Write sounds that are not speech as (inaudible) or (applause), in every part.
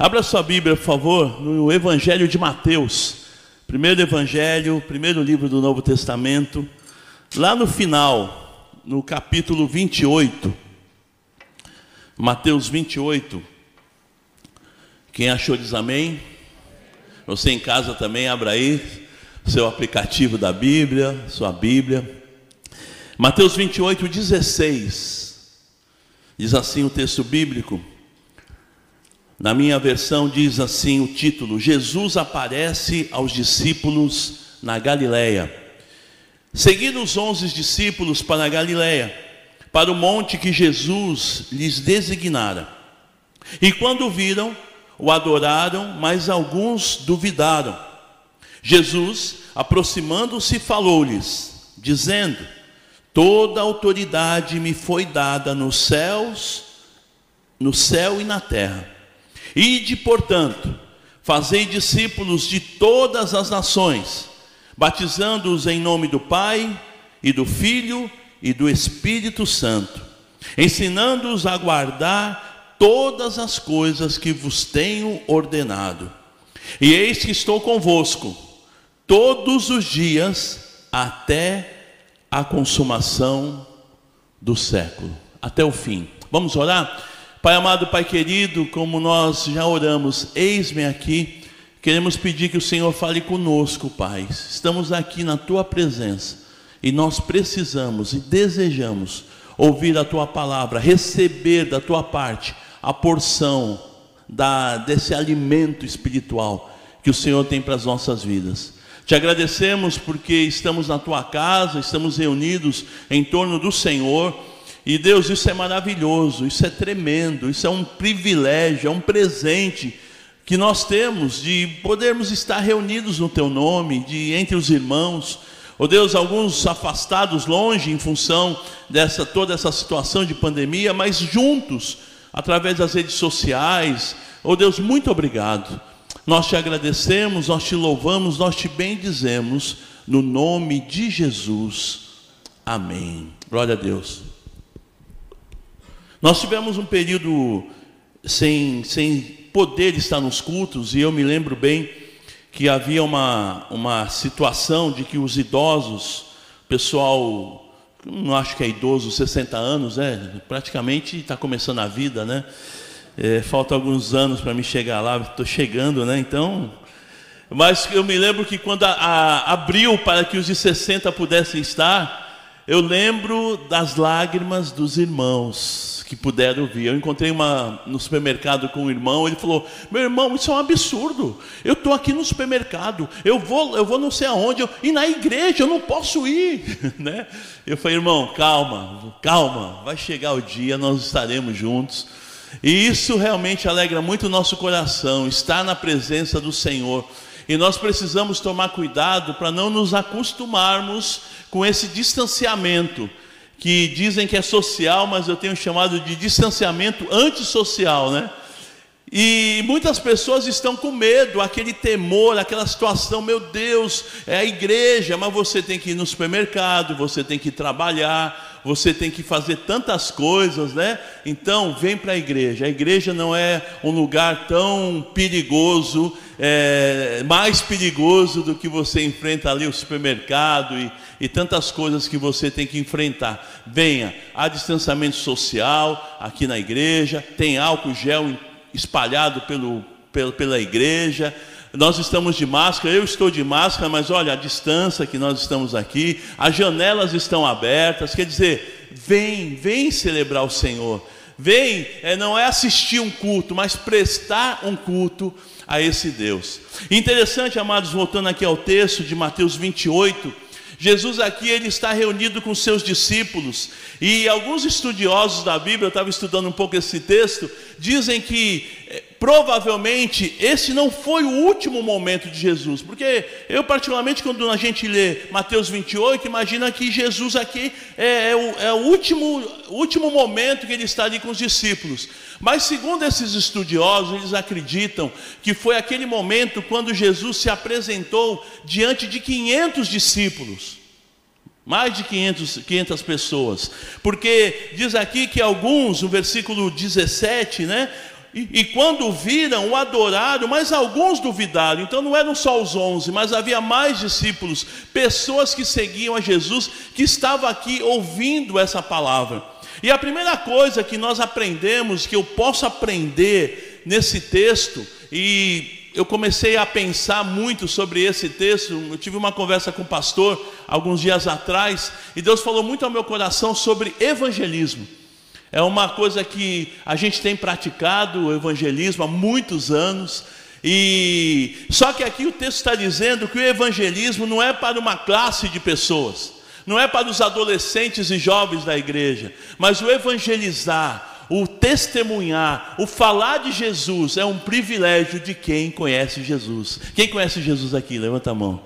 Abra sua Bíblia, por favor, no Evangelho de Mateus. Primeiro Evangelho, primeiro livro do Novo Testamento. Lá no final, no capítulo 28. Mateus 28. Quem achou diz amém. Você em casa também, abra aí seu aplicativo da Bíblia, sua Bíblia. Mateus 28, 16. Diz assim o texto bíblico. Na minha versão diz assim o título: Jesus aparece aos discípulos na Galileia. Seguiram os onze discípulos para a Galileia, para o monte que Jesus lhes designara. E quando viram, o adoraram, mas alguns duvidaram. Jesus, aproximando-se, falou-lhes, dizendo: Toda autoridade me foi dada nos céus, no céu e na terra. Ide, portanto, fazei discípulos de todas as nações, batizando-os em nome do Pai e do Filho e do Espírito Santo, ensinando-os a guardar todas as coisas que vos tenho ordenado. E eis que estou convosco todos os dias até a consumação do século, até o fim. Vamos orar? Pai amado, Pai querido, como nós já oramos, eis-me aqui, queremos pedir que o Senhor fale conosco, Pai. Estamos aqui na tua presença e nós precisamos e desejamos ouvir a tua palavra, receber da tua parte a porção da, desse alimento espiritual que o Senhor tem para as nossas vidas. Te agradecemos porque estamos na tua casa, estamos reunidos em torno do Senhor e Deus, isso é maravilhoso, isso é tremendo, isso é um privilégio, é um presente que nós temos de podermos estar reunidos no teu nome, de entre os irmãos. Oh Deus, alguns afastados longe em função dessa toda essa situação de pandemia, mas juntos através das redes sociais. Oh Deus, muito obrigado. Nós te agradecemos, nós te louvamos, nós te bendizemos no nome de Jesus. Amém. Glória a Deus. Nós tivemos um período sem, sem poder estar nos cultos, e eu me lembro bem que havia uma, uma situação de que os idosos, pessoal, não acho que é idoso, 60 anos, né? praticamente está começando a vida, né? É, falta alguns anos para me chegar lá, estou chegando, né? Então, mas eu me lembro que quando a, a, abriu para que os de 60 pudessem estar, eu lembro das lágrimas dos irmãos que puderam vir. Eu encontrei uma no supermercado com um irmão, ele falou: "Meu irmão, isso é um absurdo. Eu estou aqui no supermercado, eu vou, eu vou não sei aonde, eu, e na igreja eu não posso ir", (laughs) né? Eu falei: "Irmão, calma, calma, vai chegar o dia, nós estaremos juntos". E isso realmente alegra muito o nosso coração, estar na presença do Senhor. E nós precisamos tomar cuidado para não nos acostumarmos com esse distanciamento, que dizem que é social, mas eu tenho chamado de distanciamento antissocial, né? E muitas pessoas estão com medo, aquele temor, aquela situação, meu Deus, é a igreja, mas você tem que ir no supermercado, você tem que trabalhar, você tem que fazer tantas coisas, né? Então, vem para a igreja. A igreja não é um lugar tão perigoso, é, mais perigoso do que você enfrenta ali o supermercado e, e tantas coisas que você tem que enfrentar. Venha, há distanciamento social aqui na igreja, tem álcool gel espalhado pelo, pelo, pela igreja. Nós estamos de máscara, eu estou de máscara, mas olha a distância que nós estamos aqui, as janelas estão abertas, quer dizer, vem, vem celebrar o Senhor. Vem, é, não é assistir um culto, mas prestar um culto a esse Deus. Interessante, amados, voltando aqui ao texto de Mateus 28, Jesus aqui ele está reunido com seus discípulos e alguns estudiosos da Bíblia, eu estava estudando um pouco esse texto, dizem que eh, provavelmente esse não foi o último momento de Jesus, porque eu particularmente quando a gente lê Mateus 28, imagina que Jesus aqui é, é, o, é o, último, último momento que ele está ali com os discípulos. Mas segundo esses estudiosos, eles acreditam que foi aquele momento quando Jesus se apresentou diante de 500 discípulos. Mais de 500, 500 pessoas. Porque diz aqui que alguns, no versículo 17, né? E, e, quando viram, o adoraram, mas alguns duvidaram. Então não eram só os onze, mas havia mais discípulos, pessoas que seguiam a Jesus, que estavam aqui ouvindo essa palavra. E a primeira coisa que nós aprendemos, que eu posso aprender nesse texto, e eu comecei a pensar muito sobre esse texto. Eu tive uma conversa com o pastor alguns dias atrás, e Deus falou muito ao meu coração sobre evangelismo. É uma coisa que a gente tem praticado o evangelismo há muitos anos. E só que aqui o texto está dizendo que o evangelismo não é para uma classe de pessoas, não é para os adolescentes e jovens da igreja, mas o evangelizar, o testemunhar, o falar de Jesus é um privilégio de quem conhece Jesus. Quem conhece Jesus aqui? Levanta a mão.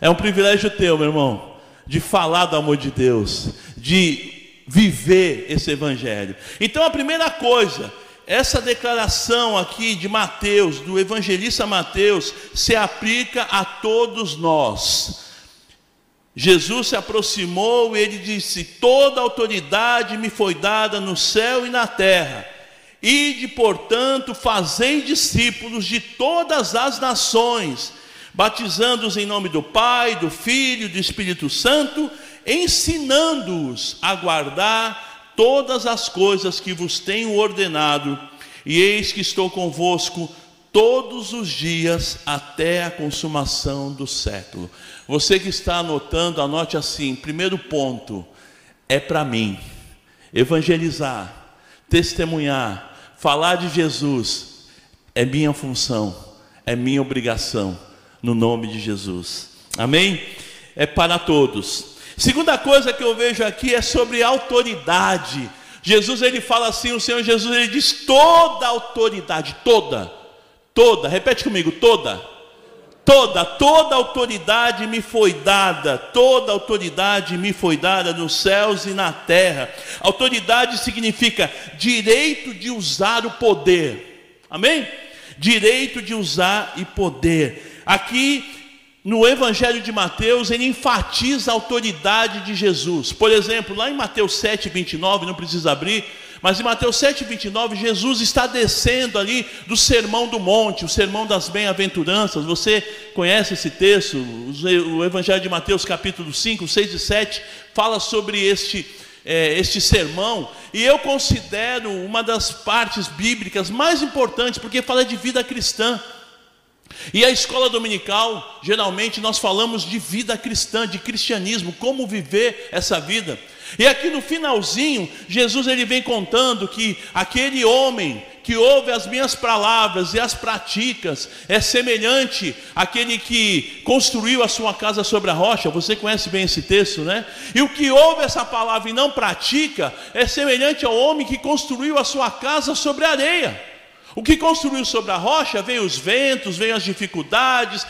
É um privilégio teu, meu irmão, de falar do amor de Deus, de viver esse evangelho. Então a primeira coisa, essa declaração aqui de Mateus, do evangelista Mateus, se aplica a todos nós. Jesus se aproximou e ele disse: Toda autoridade me foi dada no céu e na terra. Ide, portanto, fazei discípulos de todas as nações, batizando-os em nome do Pai, do Filho e do Espírito Santo ensinando-os a guardar todas as coisas que vos tenho ordenado, e eis que estou convosco todos os dias até a consumação do século. Você que está anotando, anote assim: primeiro ponto, é para mim. Evangelizar, testemunhar, falar de Jesus é minha função, é minha obrigação, no nome de Jesus. Amém? É para todos. Segunda coisa que eu vejo aqui é sobre autoridade. Jesus ele fala assim, o Senhor Jesus ele diz toda autoridade, toda, toda, repete comigo, toda, toda, toda autoridade me foi dada, toda autoridade me foi dada nos céus e na terra. Autoridade significa direito de usar o poder, amém? Direito de usar e poder. Aqui no Evangelho de Mateus, ele enfatiza a autoridade de Jesus. Por exemplo, lá em Mateus 7, 29, não precisa abrir, mas em Mateus 7, 29, Jesus está descendo ali do Sermão do Monte, o Sermão das Bem-aventuranças. Você conhece esse texto? O Evangelho de Mateus, capítulo 5, 6 e 7, fala sobre este, é, este sermão. E eu considero uma das partes bíblicas mais importantes, porque fala de vida cristã. E a escola dominical, geralmente nós falamos de vida cristã, de cristianismo, como viver essa vida. E aqui no finalzinho, Jesus ele vem contando que aquele homem que ouve as minhas palavras e as praticas é semelhante àquele que construiu a sua casa sobre a rocha. Você conhece bem esse texto, né? E o que ouve essa palavra e não pratica é semelhante ao homem que construiu a sua casa sobre a areia. O que construiu sobre a rocha veio os ventos, veio as dificuldades,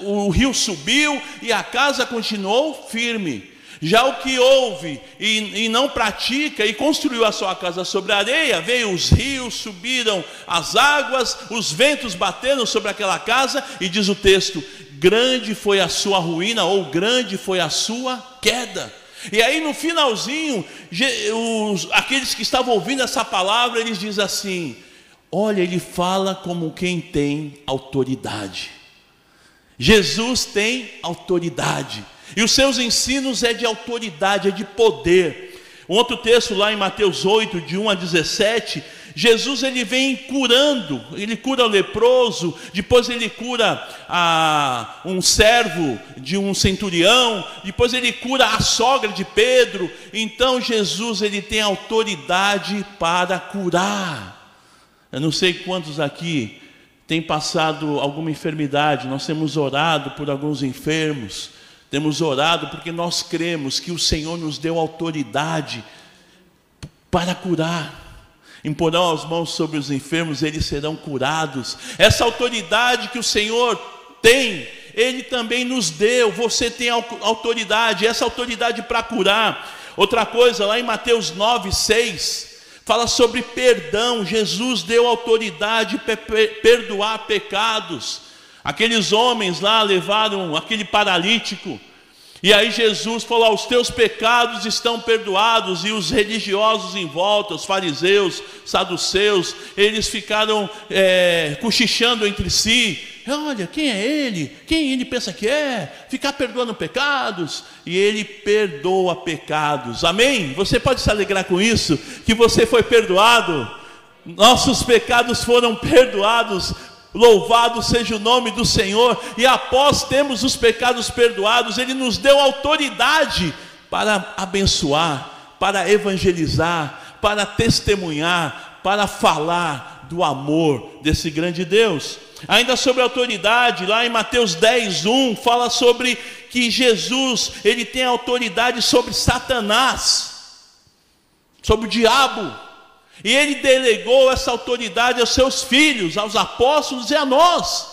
o rio subiu e a casa continuou firme. Já o que ouve e, e, não pratica e construiu a sua casa sobre a areia, veio os rios, subiram as águas, os ventos bateram sobre aquela casa, e diz o texto: grande foi a sua ruína, ou grande foi a sua queda. E aí no finalzinho, os, aqueles que estavam ouvindo essa palavra, eles dizem assim: Olha, ele fala como quem tem autoridade. Jesus tem autoridade. E os seus ensinos é de autoridade, é de poder. Um outro texto lá em Mateus 8, de 1 a 17, Jesus ele vem curando, ele cura o leproso, depois ele cura a, um servo de um centurião, depois ele cura a sogra de Pedro. Então Jesus ele tem autoridade para curar. Eu não sei quantos aqui têm passado alguma enfermidade, nós temos orado por alguns enfermos, temos orado porque nós cremos que o Senhor nos deu autoridade para curar. Imporão as mãos sobre os enfermos, eles serão curados. Essa autoridade que o Senhor tem, Ele também nos deu. Você tem autoridade, essa autoridade para curar. Outra coisa, lá em Mateus 9, 6, Fala sobre perdão. Jesus deu autoridade para perdoar pecados. Aqueles homens lá levaram aquele paralítico. E aí Jesus falou: os teus pecados estão perdoados. E os religiosos em volta, os fariseus, saduceus, eles ficaram é, cochichando entre si. Olha, quem é ele? Quem ele pensa que é? Ficar perdoando pecados. E ele perdoa pecados. Amém? Você pode se alegrar com isso? Que você foi perdoado. Nossos pecados foram perdoados Louvado seja o nome do Senhor, e após termos os pecados perdoados, Ele nos deu autoridade para abençoar, para evangelizar, para testemunhar, para falar do amor desse grande Deus. Ainda sobre autoridade, lá em Mateus 10, 1, fala sobre que Jesus, ele tem autoridade sobre Satanás, sobre o diabo. E ele delegou essa autoridade aos seus filhos, aos apóstolos e a nós.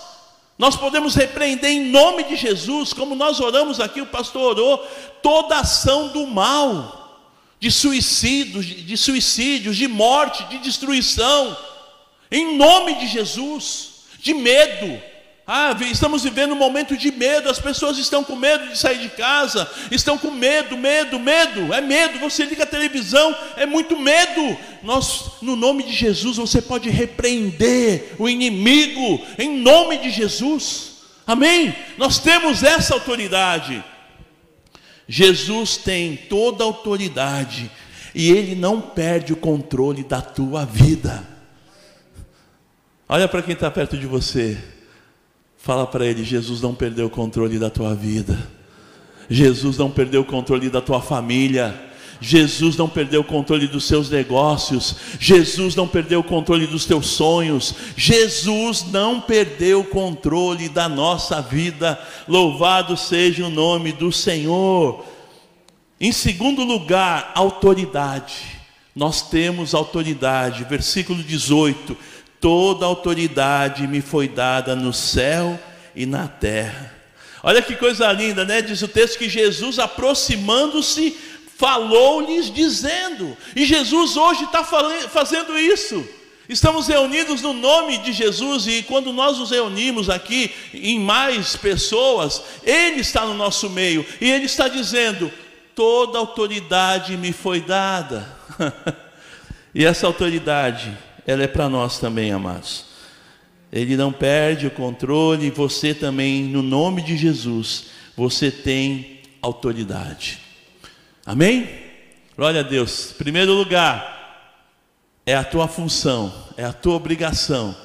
Nós podemos repreender em nome de Jesus, como nós oramos aqui, o pastor orou, toda ação do mal, de suicídios, de suicídios, de morte, de destruição, em nome de Jesus, de medo, ah, estamos vivendo um momento de medo, as pessoas estão com medo de sair de casa, estão com medo, medo, medo, é medo. Você liga a televisão, é muito medo. Nós, no nome de Jesus, você pode repreender o inimigo, em nome de Jesus, amém? Nós temos essa autoridade. Jesus tem toda a autoridade e ele não perde o controle da tua vida. Olha para quem está perto de você. Fala para ele: Jesus não perdeu o controle da tua vida. Jesus não perdeu o controle da tua família. Jesus não perdeu o controle dos seus negócios, Jesus não perdeu o controle dos teus sonhos, Jesus não perdeu o controle da nossa vida, louvado seja o nome do Senhor. Em segundo lugar, autoridade, nós temos autoridade, versículo 18: Toda autoridade me foi dada no céu e na terra. Olha que coisa linda, né? Diz o texto que Jesus, aproximando-se, falou-lhes dizendo, e Jesus hoje está fazendo isso. Estamos reunidos no nome de Jesus, e quando nós nos reunimos aqui em mais pessoas, Ele está no nosso meio, e Ele está dizendo: toda autoridade me foi dada. (laughs) e essa autoridade ela é para nós também, amados. Ele não perde o controle, e você também, no nome de Jesus, você tem autoridade. Amém? Glória a Deus. Primeiro lugar, é a tua função, é a tua obrigação,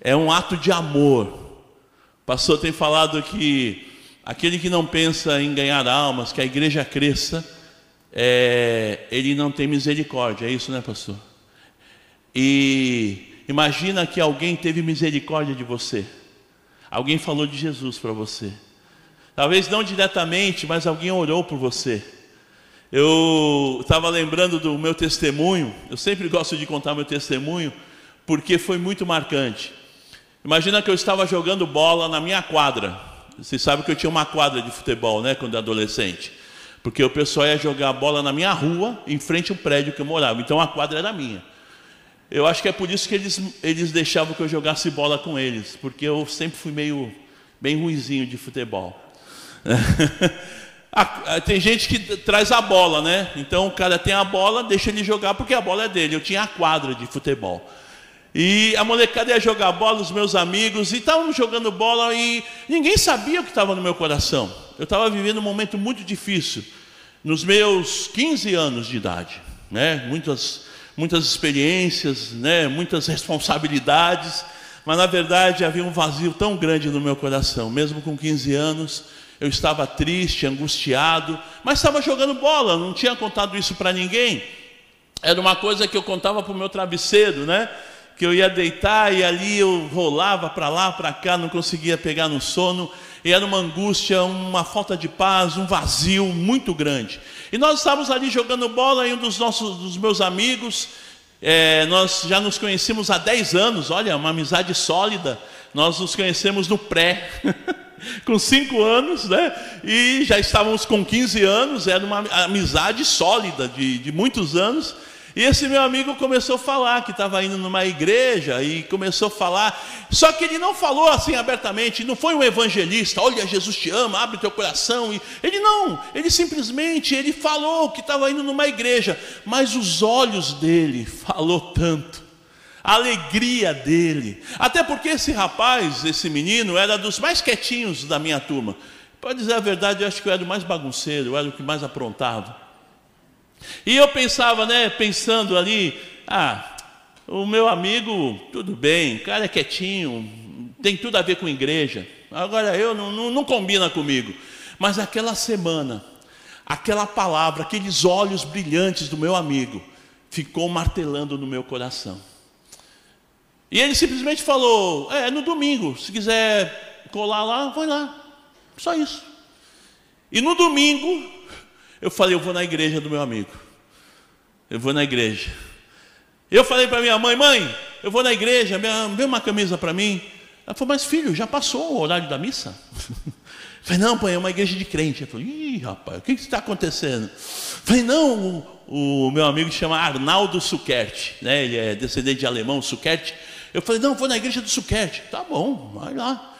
é um ato de amor. O pastor tem falado que aquele que não pensa em ganhar almas, que a igreja cresça, é, ele não tem misericórdia, é isso, né, pastor? E imagina que alguém teve misericórdia de você. Alguém falou de Jesus para você. Talvez não diretamente, mas alguém orou por você. Eu estava lembrando do meu testemunho. Eu sempre gosto de contar meu testemunho porque foi muito marcante. Imagina que eu estava jogando bola na minha quadra. Você sabe que eu tinha uma quadra de futebol, né, quando adolescente. Porque o pessoal ia jogar bola na minha rua, em frente ao prédio que eu morava. Então a quadra era minha. Eu acho que é por isso que eles, eles deixavam que eu jogasse bola com eles, porque eu sempre fui meio bem ruizinho de futebol. (laughs) tem gente que traz a bola, né? Então o cara tem a bola, deixa ele jogar porque a bola é dele. Eu tinha a quadra de futebol. E a molecada ia jogar bola, os meus amigos, e estavam jogando bola e ninguém sabia o que estava no meu coração. Eu estava vivendo um momento muito difícil, nos meus 15 anos de idade, né? Muitas muitas experiências, né, muitas responsabilidades, mas na verdade havia um vazio tão grande no meu coração, mesmo com 15 anos, eu estava triste, angustiado, mas estava jogando bola, não tinha contado isso para ninguém. Era uma coisa que eu contava para o meu travesseiro, né? Que eu ia deitar e ali eu rolava para lá, para cá, não conseguia pegar no sono e era uma angústia, uma falta de paz, um vazio muito grande. E nós estávamos ali jogando bola e um dos nossos, dos meus amigos, é, nós já nos conhecemos há 10 anos, olha, uma amizade sólida. Nós nos conhecemos no pré, (laughs) com 5 anos, né? E já estávamos com 15 anos, era uma amizade sólida de, de muitos anos. E esse meu amigo começou a falar que estava indo numa igreja e começou a falar, só que ele não falou assim abertamente, não foi um evangelista, olha, Jesus te ama, abre teu coração. Ele não, ele simplesmente ele falou que estava indo numa igreja, mas os olhos dele (laughs) falou tanto. A alegria dele, até porque esse rapaz, esse menino, era dos mais quietinhos da minha turma. Para dizer a verdade, eu acho que eu era o mais bagunceiro, eu era o que mais aprontava. E eu pensava, né, pensando ali, ah, o meu amigo, tudo bem, o cara é quietinho, tem tudo a ver com igreja. Agora eu não, não, não combina comigo. Mas aquela semana, aquela palavra, aqueles olhos brilhantes do meu amigo, ficou martelando no meu coração. E ele simplesmente falou: É, no domingo, se quiser colar lá, vai lá. Só isso. E no domingo, eu falei, eu vou na igreja do meu amigo. Eu vou na igreja. Eu falei para minha mãe, mãe, eu vou na igreja, vê uma camisa para mim. Ela falou, mas filho, já passou o horário da missa? (laughs) Eu falei, não, pai, é uma igreja de crente. Eu falei, ih, rapaz, o que está acontecendo? Eu falei, não, o, o, meu amigo chama Arnaldo Suquerte, né? ele é descendente de alemão, Suquerte. Eu falei, não, vou na igreja do Suquerte. Tá bom, vai lá.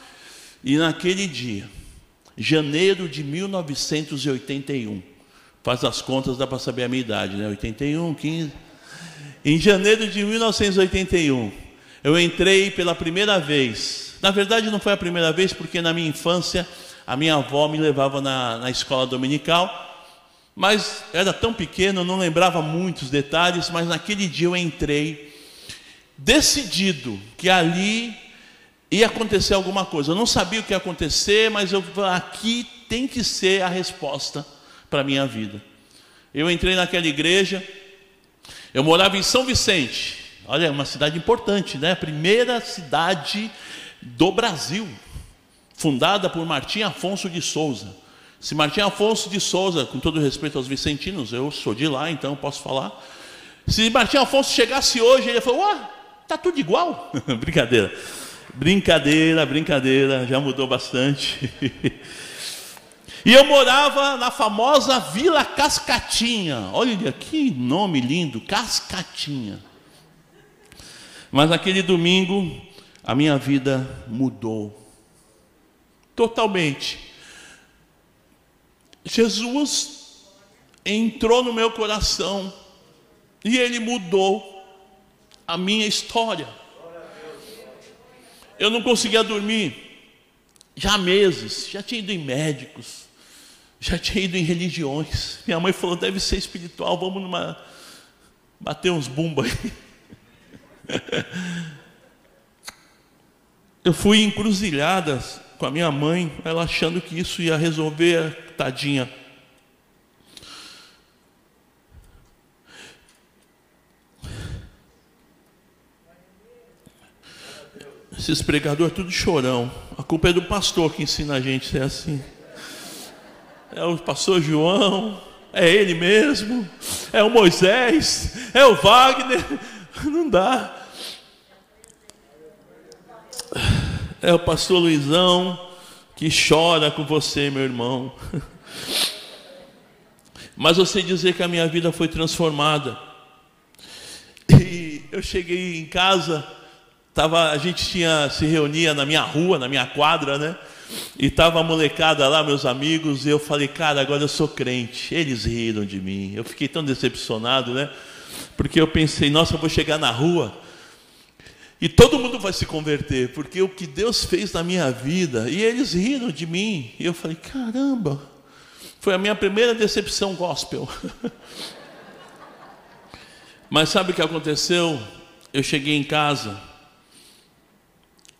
E naquele dia, janeiro de 1981, Faz as contas, dá para saber a minha idade, né? 81, 15. Em janeiro de 1981, eu entrei pela primeira vez. Na verdade, não foi a primeira vez, porque na minha infância, a minha avó me levava na, na escola dominical. Mas era tão pequeno, não lembrava muitos detalhes, mas naquele dia eu entrei decidido que ali ia acontecer alguma coisa. Eu não sabia o que ia acontecer, mas eu aqui tem que ser a resposta para a minha vida. Eu entrei naquela igreja, eu morava em São Vicente, olha, é uma cidade importante, né? A primeira cidade do Brasil, fundada por Martim Afonso de Souza. Se Martim Afonso de Souza, com todo respeito aos vicentinos, eu sou de lá, então posso falar. Se Martim Afonso chegasse hoje, ele falou: "Ah, tá tudo igual". (laughs) brincadeira. Brincadeira, brincadeira, já mudou bastante. (laughs) E eu morava na famosa Vila Cascatinha. Olha que nome lindo, Cascatinha. Mas naquele domingo, a minha vida mudou. Totalmente. Jesus entrou no meu coração e ele mudou a minha história. Eu não conseguia dormir já há meses, já tinha ido em médicos, já tinha ido em religiões. Minha mãe falou: deve ser espiritual, vamos numa. bater uns bumba aí. (laughs) Eu fui encruzilhadas com a minha mãe, ela achando que isso ia resolver, tadinha. Esses pregadores tudo chorão. A culpa é do pastor que ensina a gente a ser assim é o pastor João, é ele mesmo, é o Moisés, é o Wagner, (laughs) não dá. É o pastor Luizão que chora com você, meu irmão. (laughs) Mas você dizer que a minha vida foi transformada. E eu cheguei em casa, tava, a gente tinha se reunia na minha rua, na minha quadra, né? E estava a molecada lá, meus amigos, e eu falei, cara, agora eu sou crente. Eles riram de mim. Eu fiquei tão decepcionado, né? Porque eu pensei, nossa, eu vou chegar na rua e todo mundo vai se converter, porque o que Deus fez na minha vida, e eles riram de mim. E eu falei, caramba, foi a minha primeira decepção gospel. (laughs) Mas sabe o que aconteceu? Eu cheguei em casa,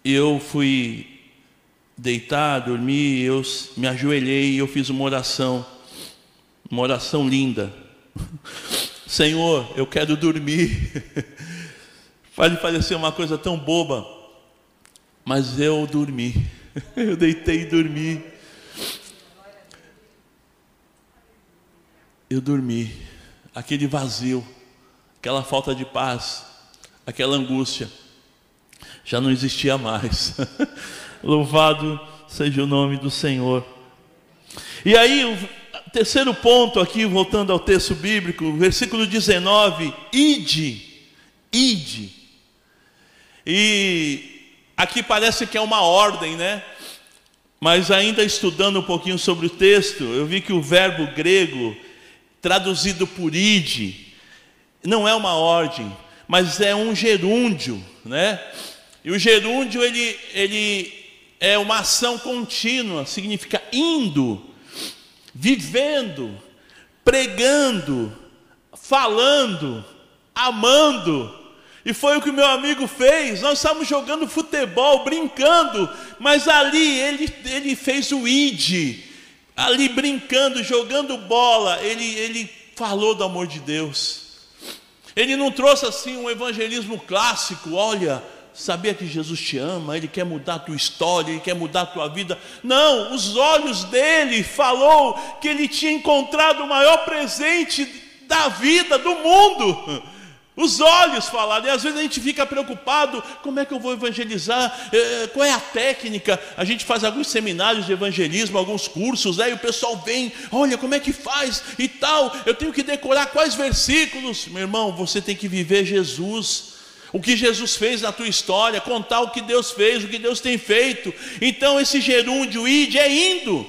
e eu fui deitar, dormir, eu me ajoelhei e eu fiz uma oração, uma oração linda. (laughs) Senhor, eu quero dormir. (laughs) Pode parecer uma coisa tão boba, mas eu dormi. (laughs) Eu deitei e dormi. Eu dormi. Aquele vazio, aquela falta de paz, aquela angústia, já não existia mais. Louvado seja o nome do Senhor. E aí, terceiro ponto aqui, voltando ao texto bíblico, versículo 19: ide, ide. E aqui parece que é uma ordem, né? Mas ainda estudando um pouquinho sobre o texto, eu vi que o verbo grego, traduzido por ide, não é uma ordem, mas é um gerúndio, né? E o gerúndio ele, ele é uma ação contínua, significa indo, vivendo, pregando, falando, amando. E foi o que meu amigo fez. Nós estávamos jogando futebol, brincando, mas ali ele, ele fez o id, ali brincando, jogando bola, ele, ele falou do amor de Deus. Ele não trouxe assim um evangelismo clássico, olha, sabia que Jesus te ama, Ele quer mudar a tua história, Ele quer mudar a tua vida. Não, os olhos dele falou que ele tinha encontrado o maior presente da vida, do mundo. Os olhos falaram, e às vezes a gente fica preocupado: como é que eu vou evangelizar? É, qual é a técnica? A gente faz alguns seminários de evangelismo, alguns cursos, aí o pessoal vem, olha como é que faz e tal. Eu tenho que decorar quais versículos. Meu irmão, você tem que viver Jesus o que Jesus fez na tua história, contar o que Deus fez, o que Deus tem feito. Então, esse gerúndio, id, é indo.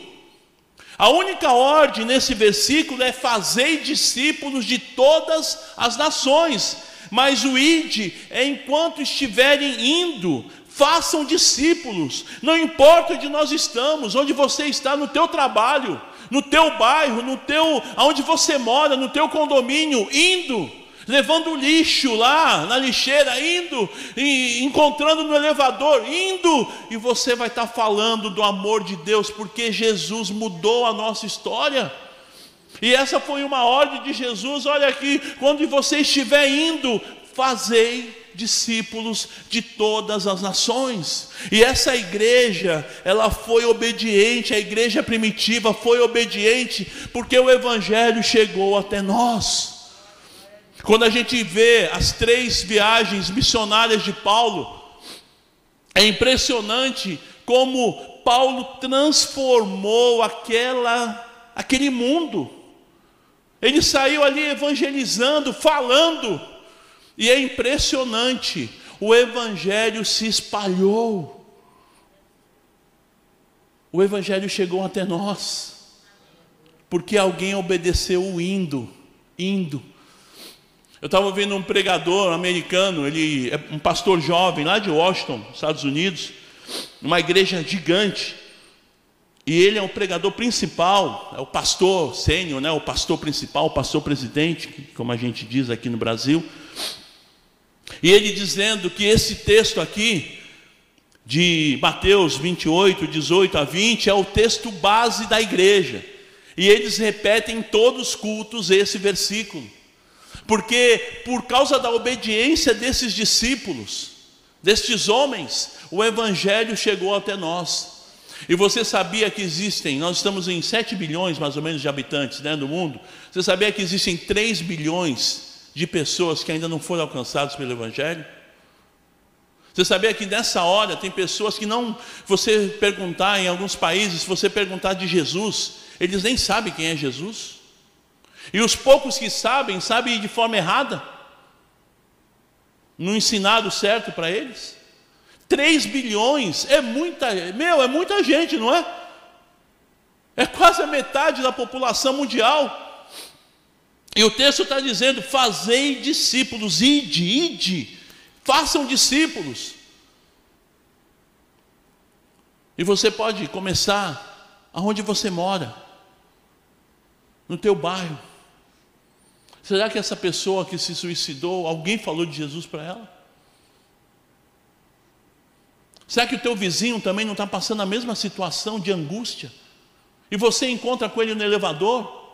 A única ordem nesse versículo é fazer discípulos de todas as nações. Mas o id é enquanto estiverem indo, façam discípulos. Não importa onde nós estamos, onde você está no teu trabalho, no teu bairro, no teu aonde você mora, no teu condomínio, indo levando lixo lá na lixeira, indo, e encontrando no elevador, indo, e você vai estar falando do amor de Deus, porque Jesus mudou a nossa história. E essa foi uma ordem de Jesus, olha aqui, quando você estiver indo, fazei discípulos de todas as nações. E essa igreja, ela foi obediente, a igreja primitiva foi obediente, porque o evangelho chegou até nós. Quando a gente vê as três viagens missionárias de Paulo, é impressionante como Paulo transformou aquela, aquele mundo. Ele saiu ali evangelizando, falando, e é impressionante, o evangelho se espalhou. O evangelho chegou até nós, porque alguém obedeceu o indo, indo. Eu estava ouvindo um pregador americano, ele é um pastor jovem lá de Washington, Estados Unidos, numa igreja gigante. E ele é o pregador principal, é o pastor sênior, né? o pastor principal, o pastor presidente, como a gente diz aqui no Brasil. E ele dizendo que esse texto aqui, de Mateus 28, 18 a 20, é o texto base da igreja. E eles repetem em todos os cultos esse versículo porque por causa da obediência desses discípulos, destes homens, o Evangelho chegou até nós. E você sabia que existem, nós estamos em 7 bilhões mais ou menos de habitantes né, no mundo, você sabia que existem 3 bilhões de pessoas que ainda não foram alcançadas pelo Evangelho? Você sabia que nessa hora tem pessoas que não, você perguntar em alguns países, se você perguntar de Jesus, eles nem sabem quem é Jesus. E os poucos que sabem, sabem de forma errada. Não ensinado certo para eles. 3 bilhões é muita, meu, é muita gente, não é? É quase a metade da população mundial. E o texto está dizendo: fazei discípulos, ide, ide, façam discípulos. E você pode começar aonde você mora, no teu bairro. Será que essa pessoa que se suicidou, alguém falou de Jesus para ela? Será que o teu vizinho também não está passando a mesma situação de angústia? E você encontra com ele no elevador,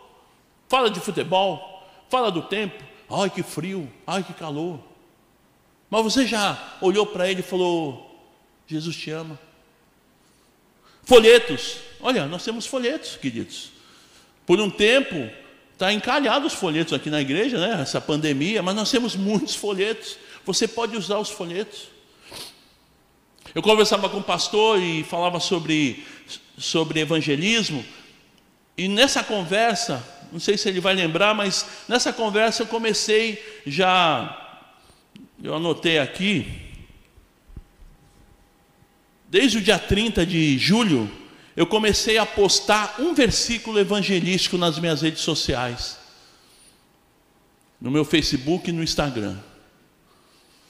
fala de futebol, fala do tempo, ai que frio, ai que calor. Mas você já olhou para ele e falou: Jesus te ama. Folhetos, olha, nós temos folhetos, queridos. Por um tempo, Está encalhado os folhetos aqui na igreja, né? Essa pandemia, mas nós temos muitos folhetos. Você pode usar os folhetos. Eu conversava com um pastor e falava sobre, sobre evangelismo. E nessa conversa, não sei se ele vai lembrar, mas nessa conversa eu comecei já, eu anotei aqui, desde o dia 30 de julho, eu comecei a postar um versículo evangelístico nas minhas redes sociais, no meu Facebook e no Instagram.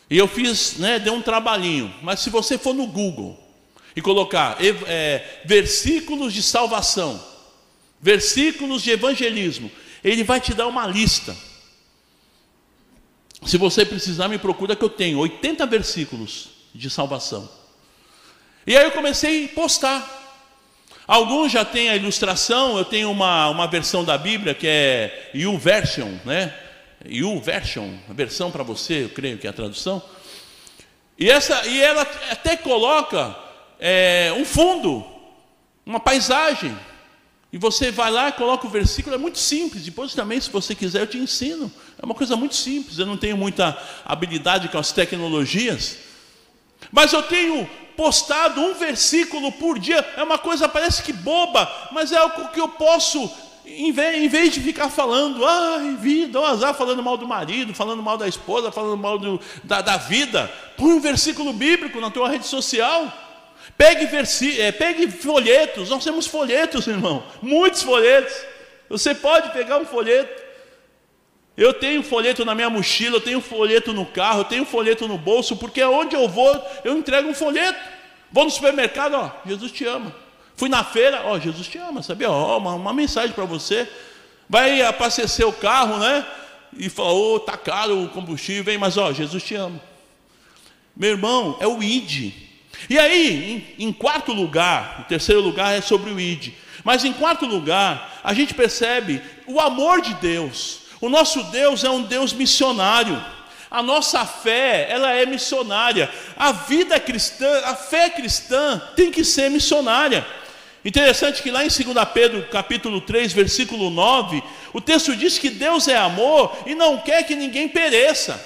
E eu fiz, né, deu um trabalhinho, mas se você for no Google e colocar é, versículos de salvação, versículos de evangelismo, ele vai te dar uma lista. Se você precisar, me procura que eu tenho 80 versículos de salvação. E aí eu comecei a postar. Alguns já têm a ilustração, eu tenho uma, uma versão da Bíblia que é YouVersion, né? YouVersion, a versão para você, eu creio que é a tradução. E, essa, e ela até coloca é, um fundo, uma paisagem. E você vai lá, coloca o versículo, é muito simples. Depois também, se você quiser, eu te ensino. É uma coisa muito simples. Eu não tenho muita habilidade com as tecnologias. Mas eu tenho postado um versículo por dia. É uma coisa, parece que boba, mas é algo que eu posso, em vez, em vez de ficar falando, ai, vida, azar, falando mal do marido, falando mal da esposa, falando mal do, da, da vida, põe um versículo bíblico na tua rede social. Pegue, versi, é, pegue folhetos, nós temos folhetos, irmão, muitos folhetos. Você pode pegar um folheto. Eu tenho folheto na minha mochila, eu tenho folheto no carro, eu tenho folheto no bolso, porque onde eu vou, eu entrego um folheto. Vou no supermercado, ó, Jesus te ama. Fui na feira, ó, Jesus te ama, sabia? Ó, uma, uma mensagem para você. Vai abastecer o carro, né? E falou, oh, tá caro o combustível, vem, mas ó, Jesus te ama. Meu irmão, é o ID. E aí, em, em quarto lugar, o terceiro lugar é sobre o ID. Mas em quarto lugar, a gente percebe o amor de Deus. O nosso Deus é um Deus missionário. A nossa fé, ela é missionária. A vida cristã, a fé cristã tem que ser missionária. Interessante que lá em 2 Pedro, capítulo 3, versículo 9, o texto diz que Deus é amor e não quer que ninguém pereça.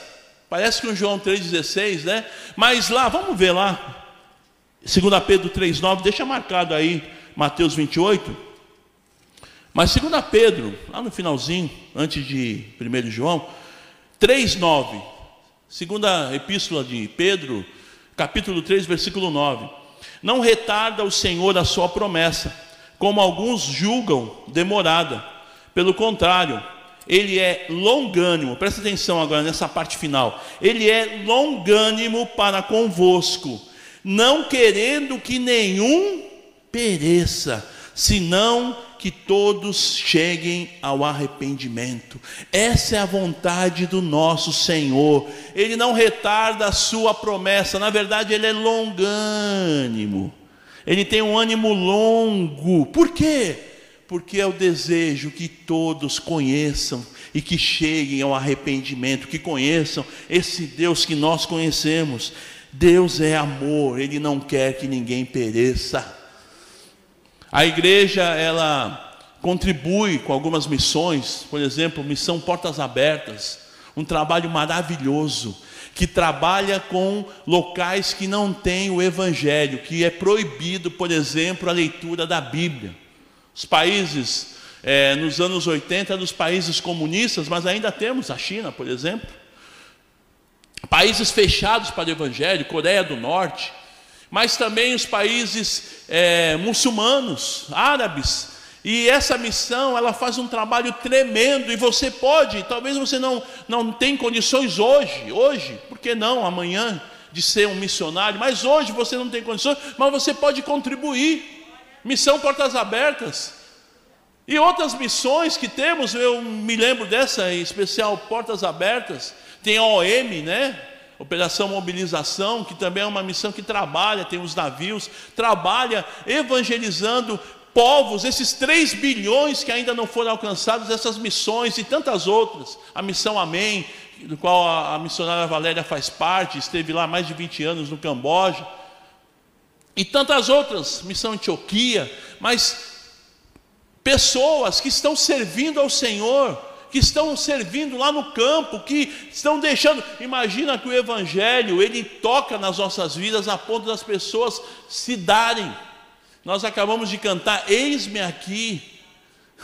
Parece que em João 3,16, né? Mas lá, vamos ver lá. 2 Pedro 3,9, deixa marcado aí Mateus 28. Mas 2 Pedro, lá no finalzinho, antes de 1 João, 3,9, segunda epístola de Pedro, capítulo 3, versículo 9. Não retarda o Senhor a sua promessa, como alguns julgam demorada. Pelo contrário, ele é longânimo, presta atenção agora nessa parte final. Ele é longânimo para convosco, não querendo que nenhum pereça, senão que todos cheguem ao arrependimento. Essa é a vontade do nosso Senhor. Ele não retarda a sua promessa, na verdade, ele é longânimo. Ele tem um ânimo longo. Por quê? Porque é o desejo que todos conheçam e que cheguem ao arrependimento, que conheçam esse Deus que nós conhecemos. Deus é amor, ele não quer que ninguém pereça. A igreja, ela contribui com algumas missões, por exemplo, missão Portas Abertas, um trabalho maravilhoso, que trabalha com locais que não têm o evangelho, que é proibido, por exemplo, a leitura da Bíblia. Os países, é, nos anos 80, eram os países comunistas, mas ainda temos a China, por exemplo. Países fechados para o evangelho, Coreia do Norte, mas também os países é, muçulmanos, árabes. E essa missão, ela faz um trabalho tremendo, e você pode, talvez você não, não tenha condições hoje, hoje, por que não amanhã, de ser um missionário, mas hoje você não tem condições, mas você pode contribuir. Missão Portas Abertas. E outras missões que temos, eu me lembro dessa em especial, Portas Abertas, tem a OM, né? Operação Mobilização, que também é uma missão que trabalha, tem os navios, trabalha evangelizando povos, esses 3 bilhões que ainda não foram alcançados, essas missões e tantas outras. A missão Amém, do qual a, missionária Valéria faz parte, esteve lá mais de 20 anos no Camboja. E tantas outras, missão Antioquia, mas pessoas que estão servindo ao Senhor, que estão servindo lá no campo, que estão deixando. Imagina que o Evangelho ele toca nas nossas vidas a ponto das pessoas se darem. Nós acabamos de cantar, eis-me aqui,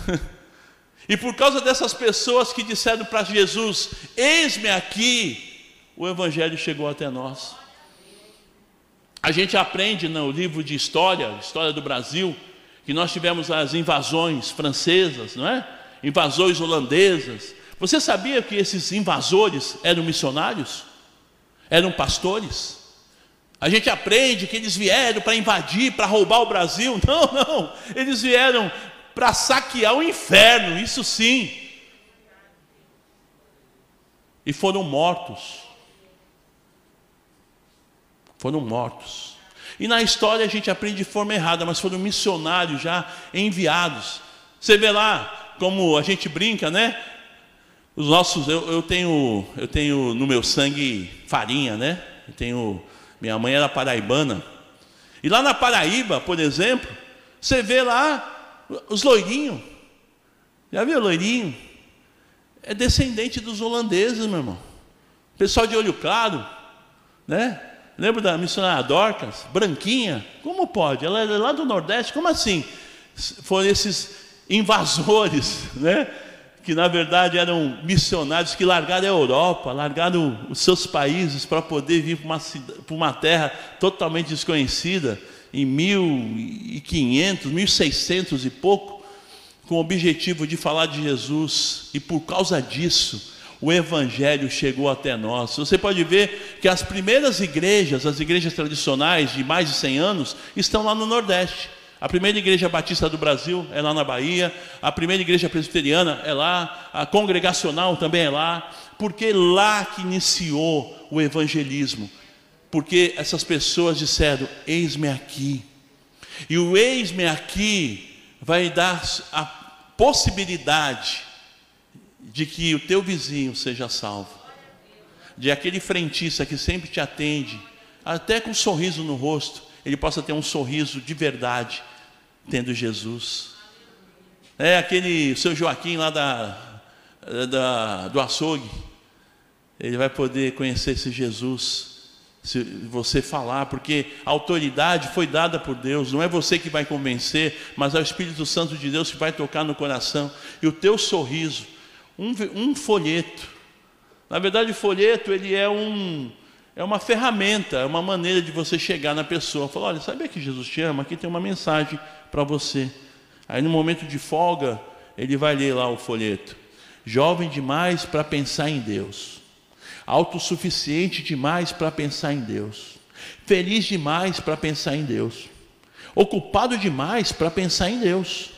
(laughs) e por causa dessas pessoas que disseram para Jesus: Eis-me aqui, o Evangelho chegou até nós. A gente aprende no livro de história, história do Brasil, que nós tivemos as invasões francesas, não é? Invasões holandesas. Você sabia que esses invasores eram missionários? Eram pastores? A gente aprende que eles vieram para invadir, para roubar o Brasil. (laughs) Não, não. Eles vieram para saquear o inferno, isso sim. E foram mortos. Foram mortos. E na história a gente aprende de forma errada, mas foram missionários já enviados. Você vê lá como a gente brinca, né? Os nossos, eu, eu tenho, eu tenho no meu sangue farinha, né? Eu tenho, minha mãe era paraibana. E lá na Paraíba, por exemplo, você vê lá os loirinhos. Já viu loirinho? É descendente dos holandeses, meu irmão. Pessoal de olho claro, né? Lembra da missionária Dorcas? Branquinha? Como pode? Ela é lá do Nordeste? Como assim? Foram esses invasores, né? que na verdade eram missionários que largaram a Europa, largaram os seus países para poder vir para uma, para uma terra totalmente desconhecida, em 1500, 1600 e pouco, com o objetivo de falar de Jesus, e por causa disso, o Evangelho chegou até nós. Você pode ver que as primeiras igrejas, as igrejas tradicionais de mais de 100 anos, estão lá no Nordeste. A primeira igreja batista do Brasil é lá na Bahia, a primeira igreja presbiteriana é lá, a congregacional também é lá, porque lá que iniciou o evangelismo. Porque essas pessoas disseram: Eis-me aqui. E o eis-me aqui vai dar a possibilidade de que o teu vizinho seja salvo, de aquele frentista que sempre te atende, até com um sorriso no rosto, ele possa ter um sorriso de verdade, tendo Jesus. É aquele seu Joaquim lá da, da, do açougue, ele vai poder conhecer esse Jesus se você falar, porque a autoridade foi dada por Deus, não é você que vai convencer, mas é o Espírito Santo de Deus que vai tocar no coração, e o teu sorriso um, um folheto. Na verdade, o folheto ele é, um, é uma ferramenta, é uma maneira de você chegar na pessoa. Falar, olha, sabe que Jesus te ama? Aqui tem uma mensagem para você. Aí no momento de folga, ele vai ler lá o folheto. Jovem demais para pensar em Deus. Autossuficiente demais para pensar em Deus. Feliz demais para pensar em Deus. Ocupado demais para pensar em Deus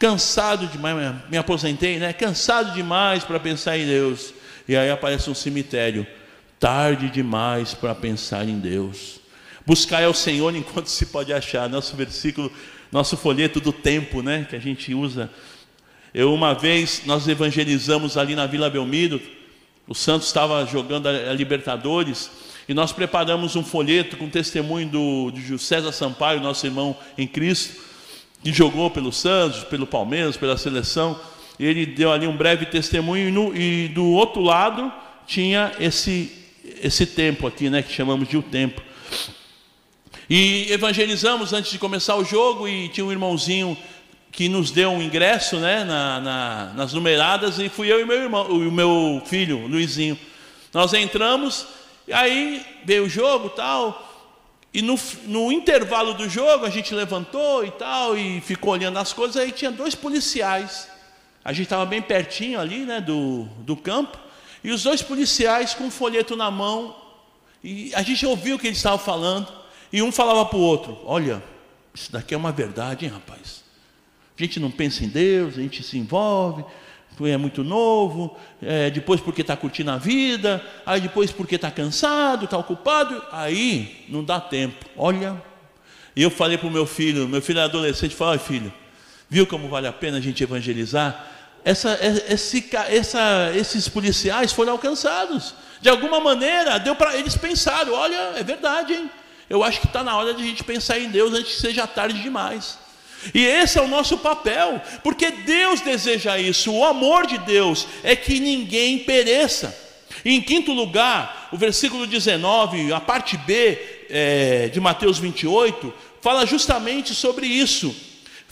cansado demais, me aposentei, né? Cansado demais para pensar em Deus. E aí aparece um cemitério, tarde demais para pensar em Deus. Buscar ao Senhor enquanto se pode achar. Nosso versículo, nosso folheto do tempo, né? Que a gente usa. Eu uma vez nós evangelizamos ali na Vila Belmiro. O Santos estava jogando a Libertadores e nós preparamos um folheto com testemunho do, de César Sampaio, nosso irmão em Cristo que jogou pelo Santos, pelo Palmeiras, pela seleção. Ele deu ali um breve testemunho e, e do outro lado tinha esse esse tempo aqui, né, que chamamos de o tempo. E evangelizamos antes de começar o jogo e tinha um irmãozinho que nos deu um ingresso, né, na, na, nas numeradas e fui eu e meu irmão, o meu filho, Luizinho. Nós entramos e aí veio o jogo, tal. E no, no, intervalo do jogo a gente levantou e tal, e ficou olhando as coisas, aí tinha dois policiais. A gente estava bem pertinho ali, né, do, do campo, e os dois policiais com um folheto na mão, e a gente ouviu o que eles estavam falando, e um falava para o outro: Olha, isso daqui é uma verdade, hein, rapaz? A gente não pensa em Deus, a gente se envolve, é muito novo, é, depois porque está curtindo a vida, aí depois porque está cansado, está ocupado, aí não dá tempo. Olha, e eu falei para o meu filho, meu filho é adolescente, falei, filho, viu como vale a pena a gente evangelizar? Essa, esse, essa, esses policiais foram alcançados. De alguma maneira, deu para eles pensarem, olha, é verdade, hein? Eu acho que está na hora de a gente pensar em Deus antes que seja tarde demais. E esse é o nosso papel, porque Deus deseja isso, o amor de Deus é que ninguém pereça. E em quinto lugar, o versículo 19, a parte B é, de Mateus 28, fala justamente sobre isso.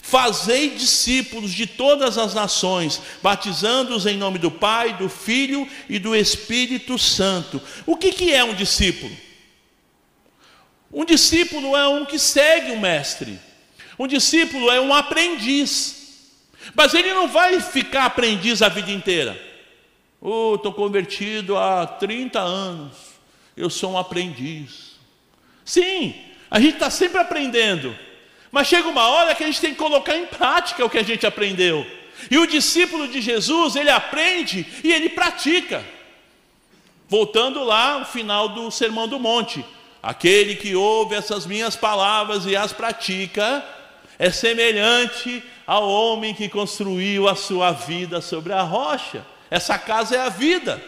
Fazei discípulos de todas as nações, batizando-os em nome do Pai, do Filho e do Espírito Santo. O que, que é um discípulo? Um discípulo é um que segue o Mestre. Um discípulo é um aprendiz. Mas ele não vai ficar aprendiz a vida inteira. Oh, estou convertido há 30 anos. Eu sou um aprendiz. Sim, a gente está sempre aprendendo. Mas chega uma hora que a gente tem que colocar em prática o que a gente aprendeu. E o discípulo de Jesus, ele aprende e ele pratica. Voltando lá no final do Sermão do Monte. Aquele que ouve essas minhas palavras e as pratica, é semelhante ao homem que construiu a sua vida sobre a rocha. Essa casa é a vida.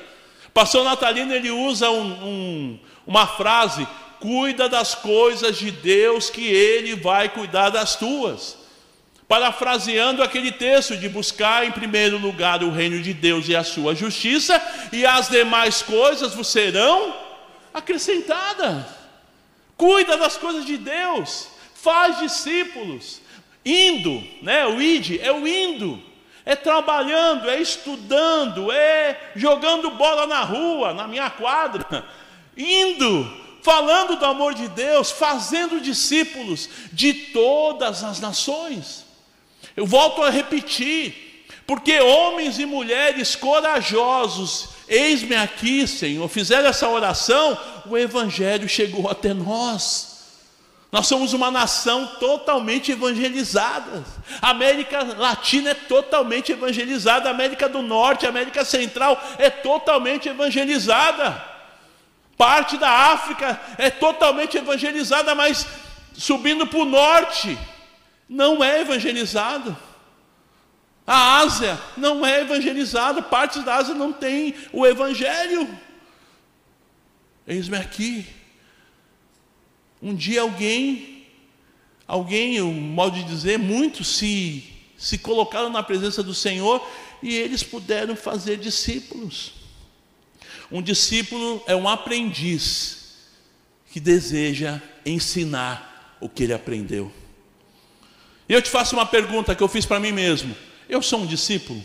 Pastor Natalino ele usa um, um, uma frase: cuida das coisas de Deus, que Ele vai cuidar das tuas. Parafraseando aquele texto de buscar em primeiro lugar o reino de Deus e a sua justiça, e as demais coisas vos serão acrescentadas. Cuida das coisas de Deus, faz discípulos, indo, né? O id é o indo, é trabalhando, é estudando, é jogando bola na rua, na minha quadra, indo falando do amor de Deus, fazendo discípulos de todas as nações. Eu volto a repetir, porque homens e mulheres corajosos, eis-me aqui, Senhor, fizeram essa oração, o Evangelho chegou até nós. Nós somos uma nação totalmente evangelizada. A América Latina é totalmente evangelizada. A América do Norte, a América Central é totalmente evangelizada. Parte da África é totalmente evangelizada, mas subindo para o norte não é evangelizado. A Ásia não é evangelizada, partes da Ásia não tem o evangelho. Eis-me aqui. Um dia alguém, alguém, o modo de dizer, muitos se, se colocaram na presença do Senhor e eles puderam fazer discípulos. Um discípulo é um aprendiz que deseja ensinar o que ele aprendeu. E eu te faço uma pergunta que eu fiz para mim mesmo: eu sou um discípulo?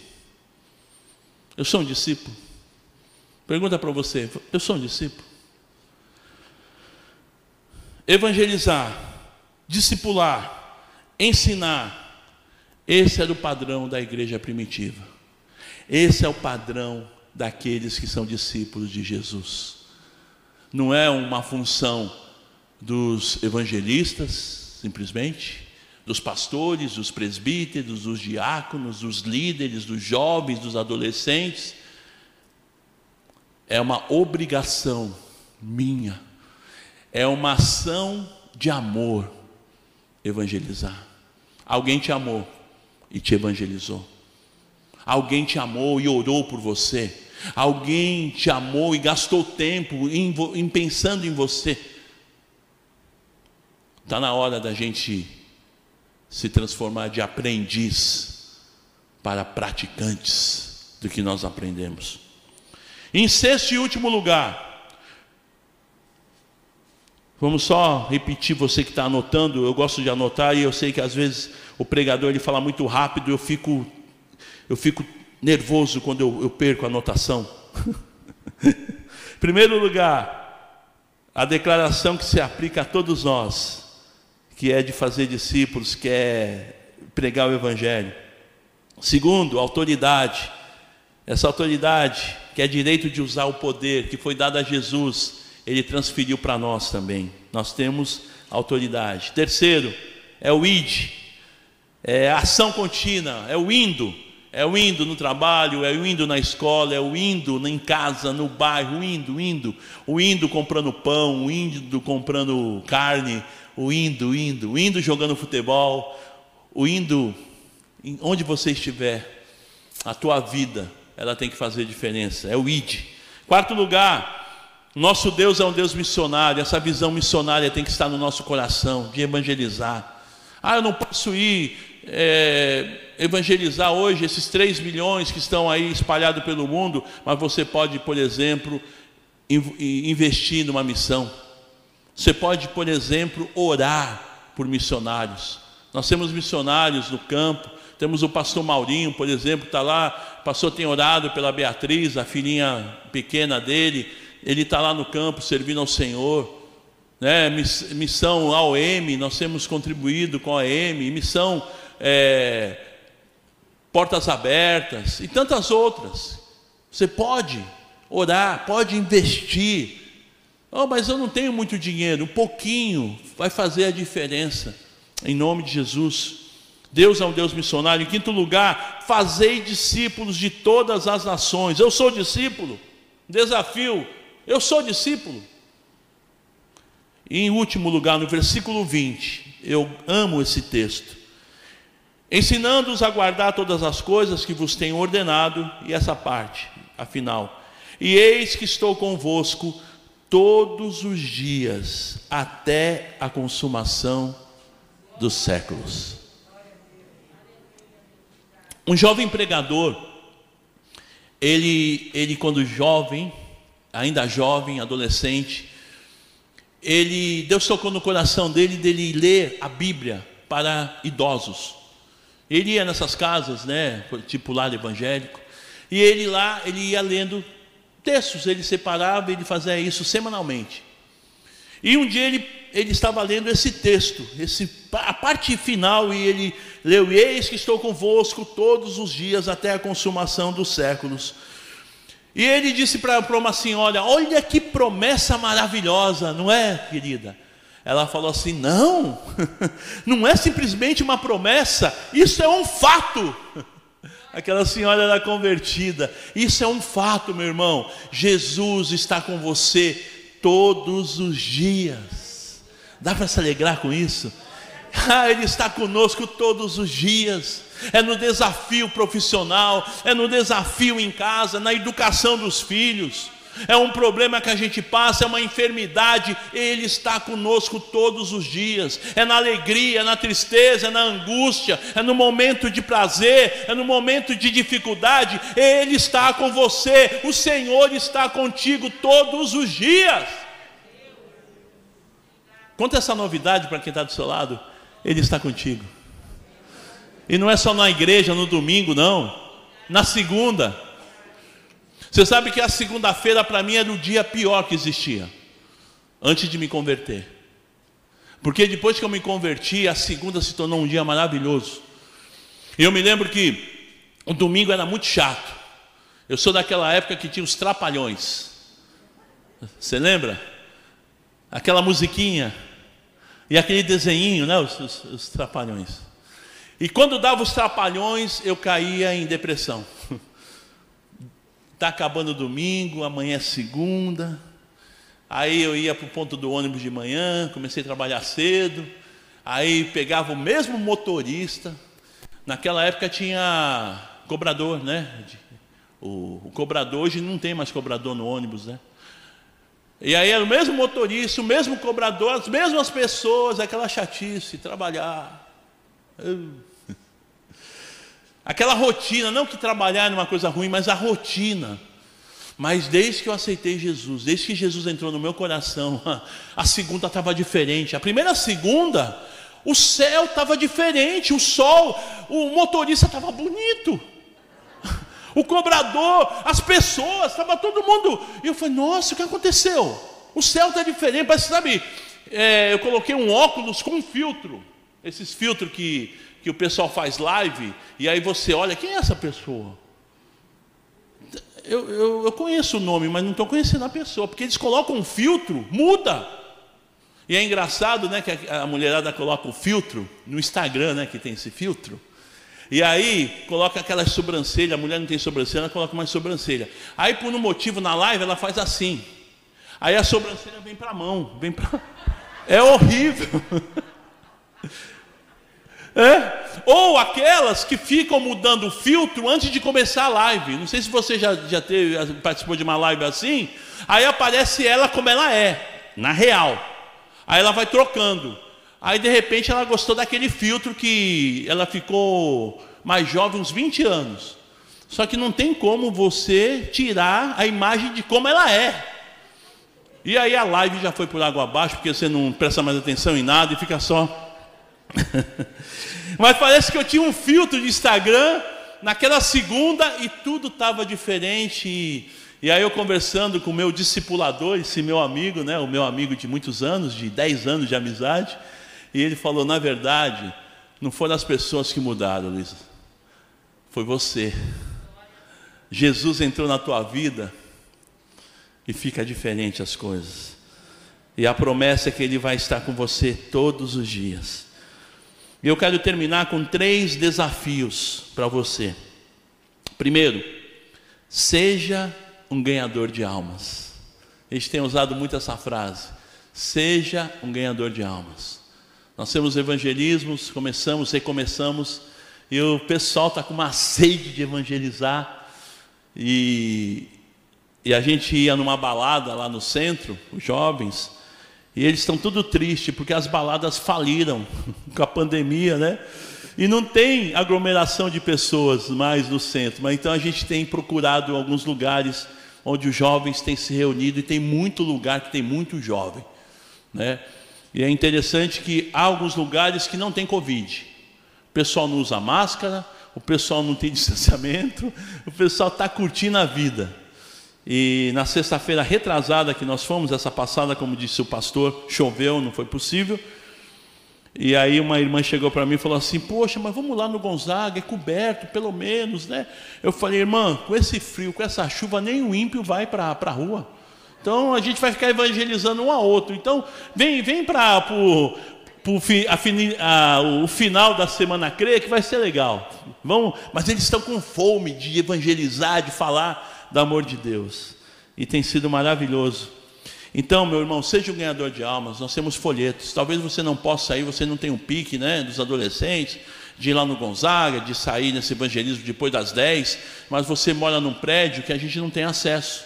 Eu sou um discípulo? Pergunta para você: eu sou um discípulo? Evangelizar, discipular, ensinar, esse era o padrão da igreja primitiva. Esse é o padrão daqueles que são discípulos de Jesus. Não é uma função dos evangelistas, simplesmente, dos pastores, dos presbíteros, dos diáconos, dos líderes, dos jovens, dos adolescentes. É uma obrigação minha, é uma ação de amor evangelizar. Alguém te amou e te evangelizou. Alguém te amou e orou por você. Alguém te amou e gastou tempo em, em pensando em você. Está na hora da gente se transformar de aprendiz para praticantes do que nós aprendemos. Em sexto e último lugar, vamos só repetir, você que está anotando, eu gosto de anotar e eu sei que às vezes o pregador ele fala muito rápido, eu fico, eu fico nervoso quando eu, eu perco a anotação. (laughs) Primeiro lugar, a declaração que se aplica a todos nós, que é de fazer discípulos, que é pregar o Evangelho. Segundo, autoridade. Essa autoridade, que é direito de usar o poder que foi dado a Jesus, ele transferiu para nós também. Nós temos autoridade. Terceiro, é o id, é ação contínua, é o indo. É o indo no trabalho, é o indo na escola, é o indo em casa, no bairro, o indo, indo. O indo comprando pão, o indo comprando carne, o indo, indo, indo jogando futebol, o indo onde você estiver. A tua vida, ela tem que fazer diferença. É o id. Quarto lugar, nosso Deus é um Deus missionário. Essa visão missionária tem que estar no nosso coração, de evangelizar. Ah, eu não posso ir é, evangelizar hoje esses 3 milhões que estão aí espalhados pelo mundo, mas você pode, por exemplo, investir numa missão. Você pode, por exemplo, orar por missionários. Nós temos missionários no campo, temos o pastor Maurinho, por exemplo, está lá. O pastor tem orado pela Beatriz, a filhinha pequena dele. Ele está lá no campo servindo ao Senhor. Né? Missão AOM, nós temos contribuído com a AOM. Missão é, Portas Abertas e tantas outras. Você pode orar, pode investir. Oh, mas eu não tenho muito dinheiro. Um pouquinho vai fazer a diferença. Em nome de Jesus. Deus é um Deus missionário. Em quinto lugar, fazei discípulos de todas as nações. Eu sou discípulo. Desafio. Eu sou discípulo. E em último lugar, no versículo 20, eu amo esse texto. Ensinando-os a guardar todas as coisas que vos tenho ordenado, e essa parte, afinal. E eis que estou convosco todos os dias, até a consumação dos séculos. Um jovem pregador, ele, ele quando jovem, ainda jovem, adolescente, ele Deus tocou no coração dele dele ler a Bíblia para idosos. Ele ia nessas casas, né, tipo lar evangélico, e ele lá ele ia lendo textos, ele separava, ele fazia isso semanalmente. E um dia ele, ele estava lendo esse texto, esse, a parte final, e ele leu: Eis que estou convosco todos os dias até a consumação dos séculos. E ele disse para uma senhora: Olha que promessa maravilhosa, não é, querida? Ela falou assim: Não, (laughs) não é simplesmente uma promessa, isso é um fato. Aquela senhora era convertida, isso é um fato, meu irmão. Jesus está com você todos os dias. Dá para se alegrar com isso? Ah, Ele está conosco todos os dias. É no desafio profissional, é no desafio em casa, na educação dos filhos. É um problema que a gente passa, é uma enfermidade, Ele está conosco todos os dias. É na alegria, é na tristeza, é na angústia, é no momento de prazer, é no momento de dificuldade, Ele está com você, o Senhor está contigo todos os dias. Conta essa novidade para quem está do seu lado. Ele está contigo. E não é só na igreja, no domingo, não. Na segunda. Você sabe que a segunda-feira para mim era o dia pior que existia. Antes de me converter. Porque depois que eu me converti, a segunda se tornou um dia maravilhoso. Eu me lembro que o domingo era muito chato. Eu sou daquela época que tinha os trapalhões. Você lembra? Aquela musiquinha. E aquele desenho, né? Os, os, os trapalhões. E quando dava os trapalhões, eu caía em depressão. Está acabando domingo, amanhã é segunda. Aí eu ia para o ponto do ônibus de manhã, comecei a trabalhar cedo. Aí pegava o mesmo motorista. Naquela época tinha cobrador, né? O, o cobrador hoje não tem mais cobrador no ônibus, né? E aí era o mesmo motorista, o mesmo cobrador, as mesmas pessoas, aquela chatice, trabalhar. Aquela rotina, não que trabalhar é uma coisa ruim, mas a rotina. Mas desde que eu aceitei Jesus, desde que Jesus entrou no meu coração, (laughs) a segunda estava diferente. A primeira segunda, o céu estava diferente, o sol, o motorista estava bonito. (laughs) O cobrador, as pessoas, estava todo mundo. E eu falei, nossa, o que aconteceu? O céu está diferente, mas sabe, é, eu coloquei um óculos com filtro. Esses filtros que, que o pessoal faz live, e aí você olha, quem é essa pessoa? Eu, eu, eu conheço o nome, mas não estou conhecendo a pessoa, porque eles colocam um filtro, muda. E é engraçado, né, que a, mulherada coloca o filtro no Instagram, né, que tem esse filtro. E aí coloca aquelas sobrancelhas, a mulher não tem sobrancelha, ela coloca mais sobrancelha. Aí por um motivo na live ela faz assim. Aí a sobrancelha vem para a mão, vem para (laughs) É horrível. (laughs) É? Ou aquelas que ficam mudando o filtro antes de começar a live. Não sei se você já, já teve, participou de uma live assim. Aí aparece ela como ela é, na real. Aí ela vai trocando. Aí de repente ela gostou daquele filtro que ela ficou mais jovem, uns 20 anos. Só que não tem como você tirar a imagem de como ela é. E aí a live já foi por água abaixo, porque você não presta mais atenção em nada e fica só (laughs) Mas parece que eu tinha um filtro de Instagram naquela segunda e tudo estava diferente. E, e, aí eu conversando com o meu discipulador, esse meu amigo, né, o meu amigo de muitos anos, de 10 anos de amizade, e ele falou: na verdade, não foram as pessoas que mudaram, Luísa, foi você. Jesus entrou na tua vida e fica diferente as coisas. E a promessa é que Ele vai estar com você todos os dias. E eu quero terminar com três desafios para você. Primeiro, seja um ganhador de almas. A gente tem usado muito essa frase. Seja um ganhador de almas. Nós temos evangelismos, começamos, recomeçamos, e o pessoal está com uma sede de evangelizar. E, e a gente ia numa balada lá no centro, os jovens, e eles estão tudo tristes porque as baladas faliram (laughs) com a pandemia, né? E não tem aglomeração de pessoas mais no centro, mas então a gente tem procurado alguns lugares onde os jovens têm se reunido e tem muito lugar que tem muito jovem, né? E é interessante que há alguns lugares que não tem Covid. O pessoal não usa máscara, o pessoal não tem (laughs) distanciamento, o pessoal está curtindo a vida. E na sexta-feira retrasada que nós fomos, essa passada, como disse o pastor, choveu, não foi possível. E aí uma irmã chegou para mim e falou assim: Poxa, mas vamos lá no Gonzaga, é coberto, pelo menos, né? Eu falei, irmã, com esse frio, com essa chuva, nem o ímpio vai para a rua. Então a gente vai ficar evangelizando um a outro. Então vem, vem para o final da semana creia que vai ser legal. Vamos, mas eles estão com fome de evangelizar, de falar do amor de Deus. E tem sido maravilhoso. Então, meu irmão, seja um ganhador de almas. Nós temos folhetos. Talvez você não possa sair, você não tem um pique, né, dos adolescentes, de ir lá no Gonzaga, de sair nesse evangelismo depois das 10, mas você mora num prédio que a gente não tem acesso.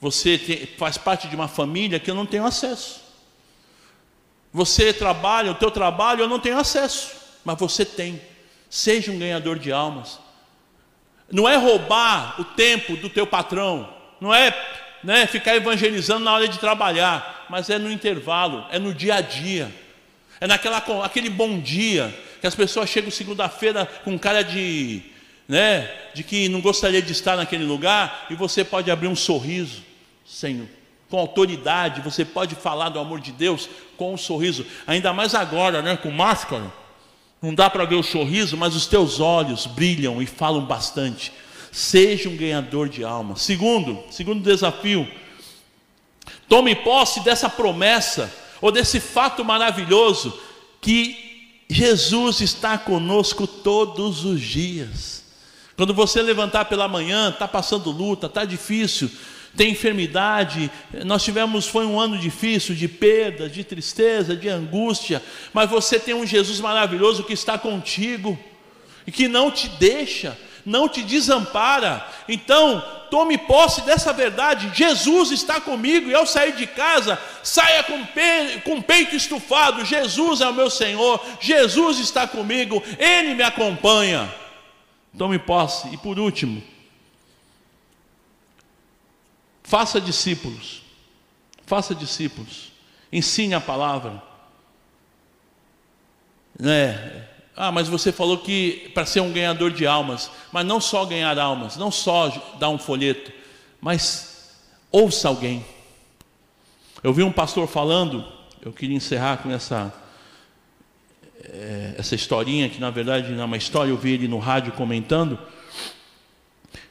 Você tem, faz parte de uma família que eu não tenho acesso. Você trabalha, o teu trabalho eu não tenho acesso, mas você tem. Seja um ganhador de almas. Não é roubar o tempo do teu patrão, não é né, ficar evangelizando na hora de trabalhar, mas é no intervalo, é no dia a dia, é naquela aquele bom dia que as pessoas chegam segunda-feira com cara de, né, de que não gostaria de estar naquele lugar e você pode abrir um sorriso, Senhor, com autoridade, você pode falar do amor de Deus com um sorriso, ainda mais agora, né, com máscara. Não dá para ver o sorriso, mas os teus olhos brilham e falam bastante. Seja um ganhador de alma. Segundo, segundo desafio, tome posse dessa promessa ou desse fato maravilhoso que Jesus está conosco todos os dias. Quando você levantar pela manhã, está passando luta, está difícil, tem enfermidade. Nós tivemos, foi um ano difícil, de perda, de tristeza, de angústia, mas você tem um Jesus maravilhoso que está contigo e que não te deixa, não te desampara. Então, tome posse dessa verdade. Jesus está comigo e ao sair de casa, saia com, pe com peito estufado. Jesus é o meu Senhor, Jesus está comigo, Ele me acompanha. Tome posse. E por último, Faça discípulos. Faça discípulos. Ensine a palavra. Né? Ah, mas você falou que para ser um ganhador de almas, mas não só ganhar almas, não só dar um folheto, mas ouça alguém. Eu vi um pastor falando, eu queria encerrar com essa é, essa historinha que na verdade não é uma história, eu vi ele no rádio comentando.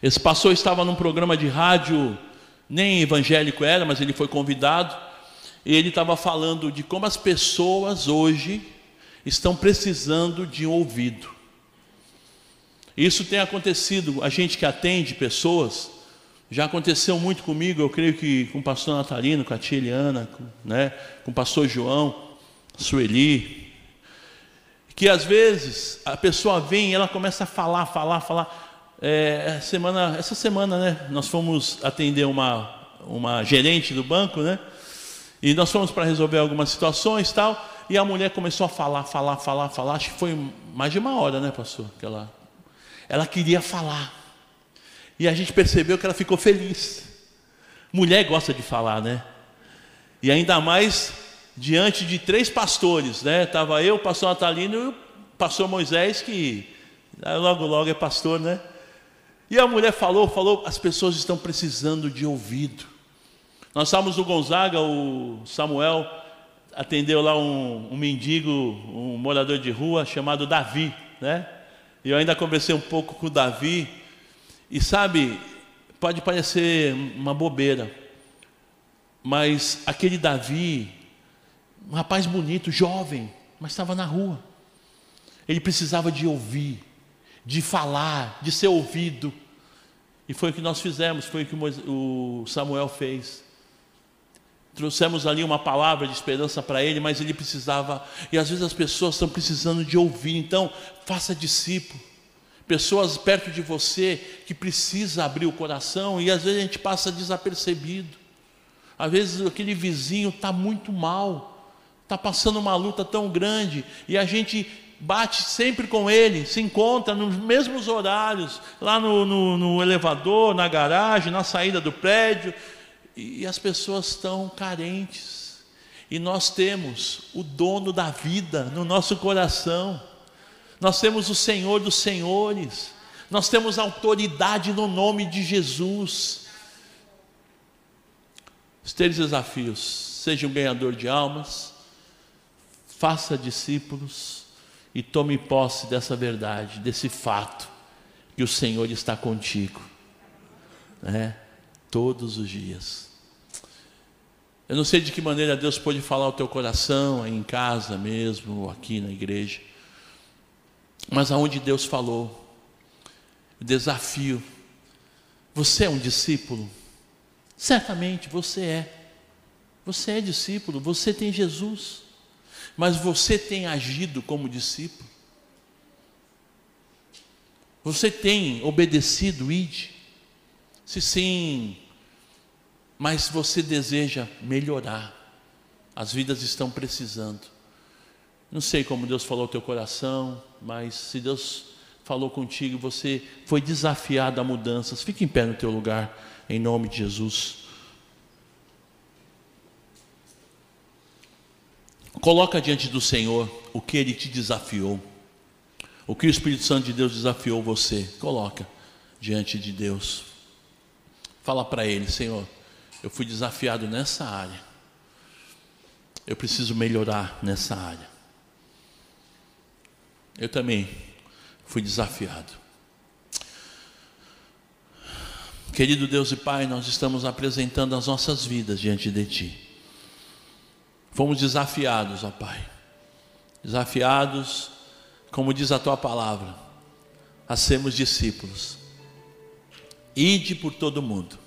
Esse pastor estava num programa de rádio nem evangélico era, mas ele foi convidado. E ele estava falando de como as pessoas hoje estão precisando de um ouvido. Isso tem acontecido, a gente que atende pessoas, já aconteceu muito comigo, eu creio que com o pastor Natalino, com a tia Eliana, com, né, com o pastor João, Sueli, que às vezes a pessoa vem e ela começa a falar, falar, falar, é, semana, essa semana, né, nós fomos atender uma, uma gerente do banco, né? E nós fomos para resolver algumas situações tal. E a mulher começou a falar, falar, falar, falar. Acho que foi mais de uma hora, né, pastor? Que ela, ela queria falar. E a gente percebeu que ela ficou feliz. Mulher gosta de falar, né? E ainda mais diante de três pastores, né? Tava eu, o pastor Natalino e o pastor Moisés, que logo logo é pastor, né? E a mulher falou, falou, as pessoas estão precisando de ouvido. Nós estávamos no Gonzaga, o Samuel atendeu lá um, um mendigo, um morador de rua chamado Davi, né? E eu ainda conversei um pouco com o Davi. E sabe, pode parecer uma bobeira, mas aquele Davi, um rapaz bonito, jovem, mas estava na rua. Ele precisava de ouvir, de falar, de ser ouvido. E foi o que nós fizemos, foi o que o Samuel fez. Trouxemos ali uma palavra de esperança para ele, mas ele precisava, e às vezes as pessoas estão precisando de ouvir, então faça discípulo. Pessoas perto de você que precisa abrir o coração e às vezes a gente passa desapercebido. Às vezes aquele vizinho está muito mal, está passando uma luta tão grande e a gente bate sempre com ele, se encontra nos mesmos horários, lá no, no, no elevador, na garagem, na saída do prédio, e as pessoas estão carentes. E nós temos o dono da vida no nosso coração. Nós temos o Senhor dos Senhores. Nós temos autoridade no nome de Jesus. Os três desafios: seja um ganhador de almas, faça discípulos e tome posse dessa verdade, desse fato, que o Senhor está contigo, né? todos os dias. Eu não sei de que maneira Deus pode falar ao teu coração, aí em casa mesmo, ou aqui na igreja, mas aonde Deus falou, o desafio, você é um discípulo? Certamente você é. Você é discípulo, você tem Jesus, mas você tem agido como discípulo? Você tem obedecido, ide? Se sim, mas você deseja melhorar, as vidas estão precisando. Não sei como Deus falou ao teu coração, mas se Deus falou contigo, você foi desafiado a mudanças, fique em pé no teu lugar, em nome de Jesus. Coloca diante do Senhor o que Ele te desafiou, o que o Espírito Santo de Deus desafiou você. Coloca diante de Deus. Fala para Ele, Senhor, eu fui desafiado nessa área. Eu preciso melhorar nessa área. Eu também fui desafiado. Querido Deus e Pai, nós estamos apresentando as nossas vidas diante de Ti. Fomos desafiados, ó Pai. Desafiados, como diz a Tua palavra, a sermos discípulos. Ide por todo mundo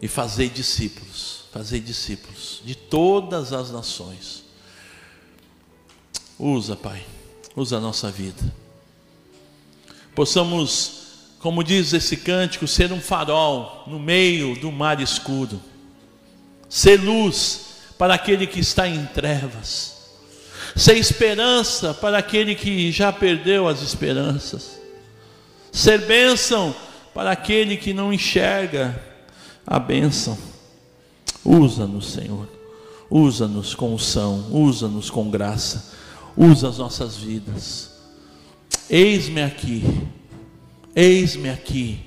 e fazei discípulos, fazei discípulos de todas as nações. Usa, Pai, usa a nossa vida. Possamos, como diz esse cântico, ser um farol no meio do mar escuro, ser luz para aquele que está em trevas, ser esperança para aquele que já perdeu as esperanças, ser bênção para aquele que não enxerga a bênção. Usa-nos, Senhor. Usa-nos com unção, usa-nos com graça, usa as nossas vidas. Eis-me aqui, eis-me aqui,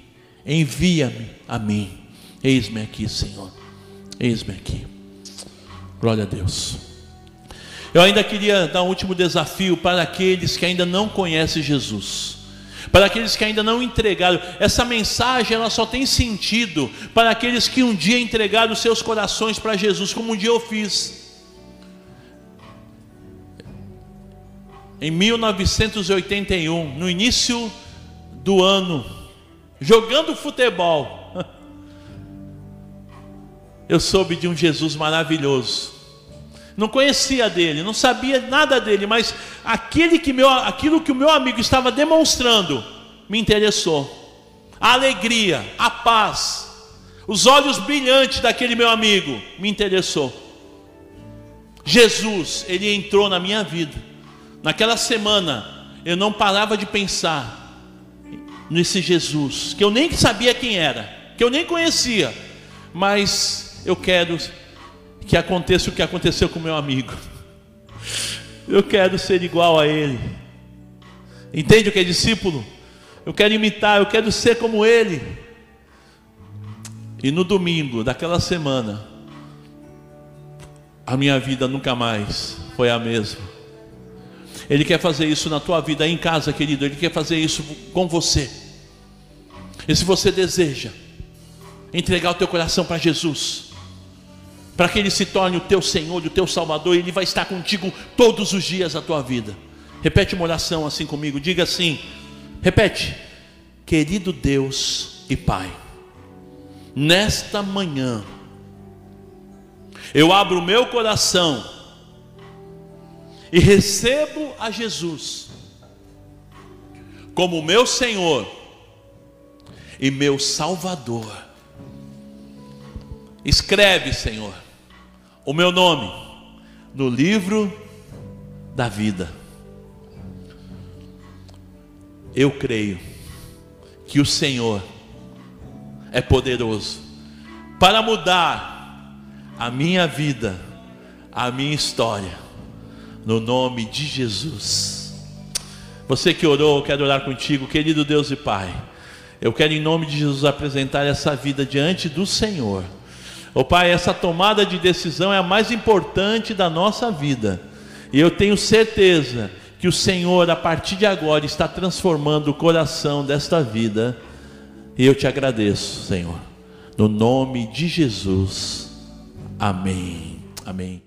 envia-me a mim. Eis-me aqui, Senhor, eis-me aqui. Glória a Deus. Eu ainda queria dar um último desafio para aqueles que ainda não conhecem Jesus para aqueles que ainda não entregaram. Essa mensagem ela só tem sentido para aqueles que um dia entregaram seus corações para Jesus, como um dia eu fiz. Em 1981, no início do ano, jogando futebol, eu soube de um Jesus maravilhoso não conhecia dele, não sabia nada dele, mas aquele que meu, aquilo que o meu amigo estava demonstrando me interessou. A alegria, a paz, os olhos brilhantes daquele meu amigo me interessou. Jesus, ele entrou na minha vida. Naquela semana, eu não parava de pensar nesse Jesus, que eu nem sabia quem era, que eu nem conhecia, mas eu quero que aconteça o que aconteceu com meu amigo. Eu quero ser igual a ele. Entende o que é discípulo? Eu quero imitar, eu quero ser como ele. E no domingo daquela semana, a minha vida nunca mais foi a mesma. Ele quer fazer isso na tua vida, aí em casa, querido. Ele quer fazer isso com você. E se você deseja entregar o teu coração para Jesus, para que Ele se torne o teu Senhor e o teu Salvador, Ele vai estar contigo todos os dias da tua vida. Repete uma oração assim comigo, diga assim: repete, querido Deus e Pai, nesta manhã, eu abro o meu coração e recebo a Jesus como meu Senhor e meu Salvador. Escreve, Senhor, o meu nome no livro da vida. Eu creio que o Senhor é poderoso para mudar a minha vida, a minha história, no nome de Jesus. Você que orou, eu quero orar contigo, querido Deus e Pai. Eu quero, em nome de Jesus, apresentar essa vida diante do Senhor. Ô oh, Pai, essa tomada de decisão é a mais importante da nossa vida. E eu tenho certeza que o Senhor, a partir de agora, está transformando o coração desta vida. E eu te agradeço, Senhor. No nome de Jesus. Amém. Amém.